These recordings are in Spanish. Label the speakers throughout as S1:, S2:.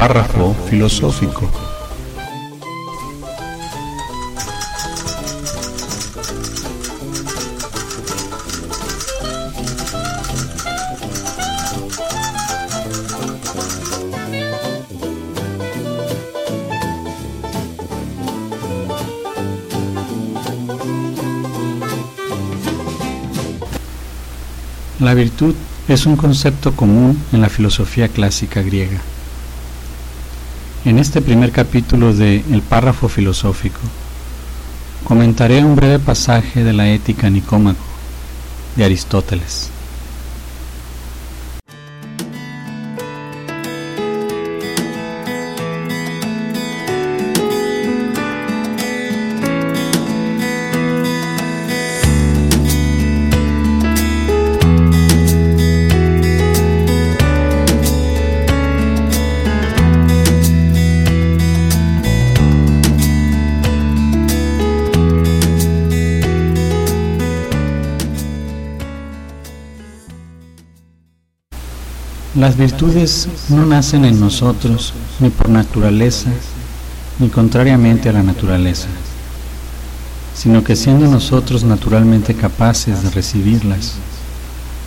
S1: párrafo filosófico. La virtud es un concepto común en la filosofía clásica griega. En este primer capítulo de El párrafo filosófico, comentaré un breve pasaje de la Ética Nicómaco de Aristóteles. Las virtudes no nacen en nosotros ni por naturaleza, ni contrariamente a la naturaleza, sino que siendo nosotros naturalmente capaces de recibirlas,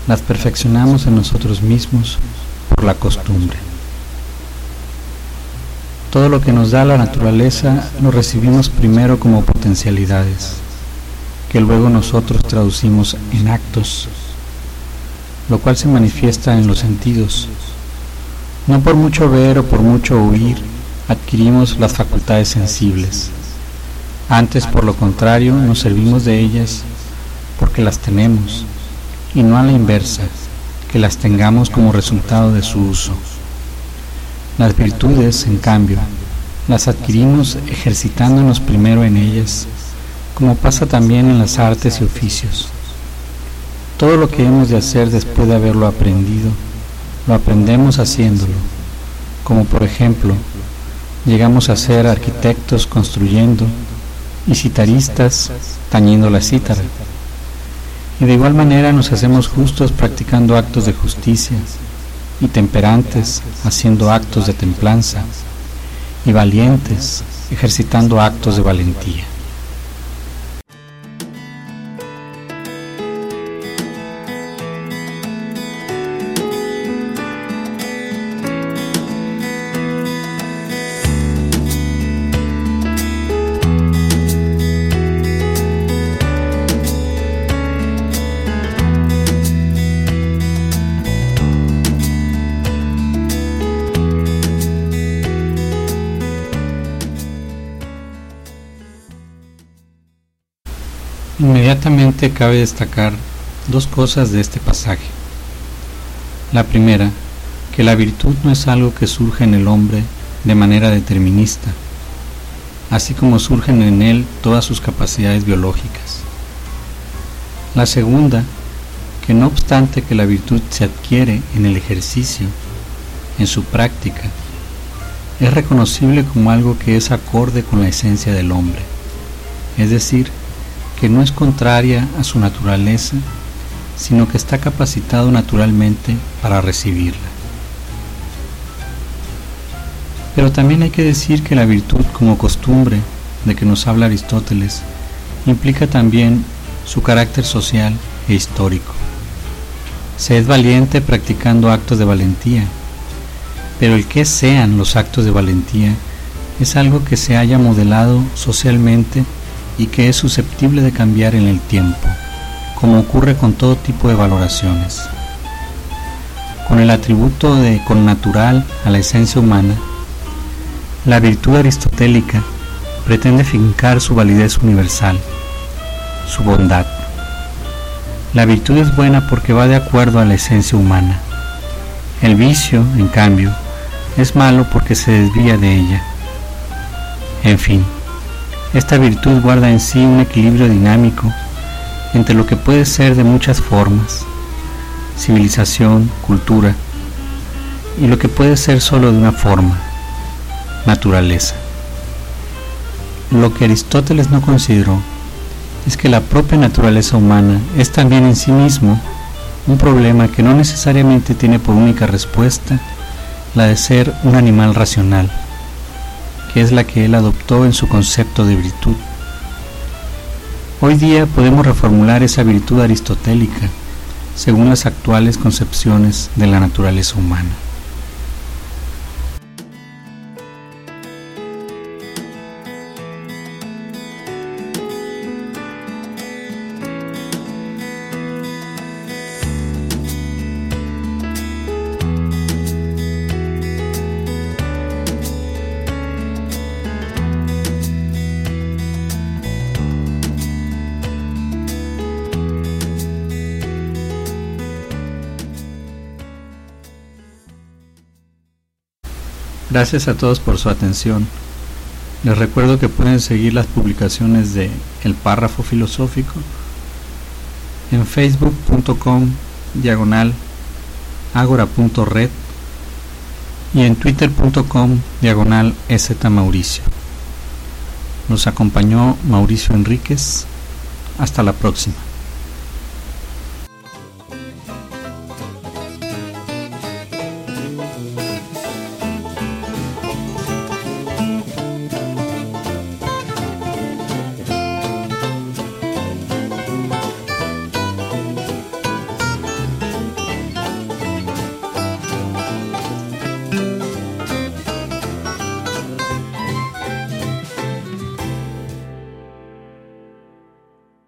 S1: las perfeccionamos en nosotros mismos por la costumbre. Todo lo que nos da la naturaleza lo recibimos primero como potencialidades, que luego nosotros traducimos en actos lo cual se manifiesta en los sentidos. No por mucho ver o por mucho oír adquirimos las facultades sensibles. Antes, por lo contrario, nos servimos de ellas porque las tenemos, y no a la inversa, que las tengamos como resultado de su uso. Las virtudes, en cambio, las adquirimos ejercitándonos primero en ellas, como pasa también en las artes y oficios. Todo lo que hemos de hacer después de haberlo aprendido, lo aprendemos haciéndolo, como por ejemplo, llegamos a ser arquitectos construyendo y citaristas tañiendo la cítara. Y de igual manera nos hacemos justos practicando actos de justicia y temperantes haciendo actos de templanza y valientes ejercitando actos de valentía. Inmediatamente cabe destacar dos cosas de este pasaje. La primera, que la virtud no es algo que surge en el hombre de manera determinista, así como surgen en él todas sus capacidades biológicas. La segunda, que no obstante que la virtud se adquiere en el ejercicio, en su práctica, es reconocible como algo que es acorde con la esencia del hombre, es decir, que no es contraria a su naturaleza, sino que está capacitado naturalmente para recibirla. Pero también hay que decir que la virtud como costumbre de que nos habla Aristóteles implica también su carácter social e histórico. Se es valiente practicando actos de valentía, pero el que sean los actos de valentía es algo que se haya modelado socialmente y que es susceptible de cambiar en el tiempo, como ocurre con todo tipo de valoraciones. Con el atributo de connatural a la esencia humana, la virtud aristotélica pretende fincar su validez universal, su bondad. La virtud es buena porque va de acuerdo a la esencia humana. El vicio, en cambio, es malo porque se desvía de ella. En fin, esta virtud guarda en sí un equilibrio dinámico entre lo que puede ser de muchas formas, civilización, cultura, y lo que puede ser solo de una forma, naturaleza. Lo que Aristóteles no consideró es que la propia naturaleza humana es también en sí mismo un problema que no necesariamente tiene por única respuesta la de ser un animal racional, que es la que él adoptó en su concepto de virtud. Hoy día podemos reformular esa virtud aristotélica según las actuales concepciones de la naturaleza humana. Gracias a todos por su atención. Les recuerdo que pueden seguir las publicaciones de El Párrafo Filosófico en facebook.com diagonal agora.red y en twitter.com diagonal Mauricio. Nos acompañó Mauricio Enríquez. Hasta la próxima.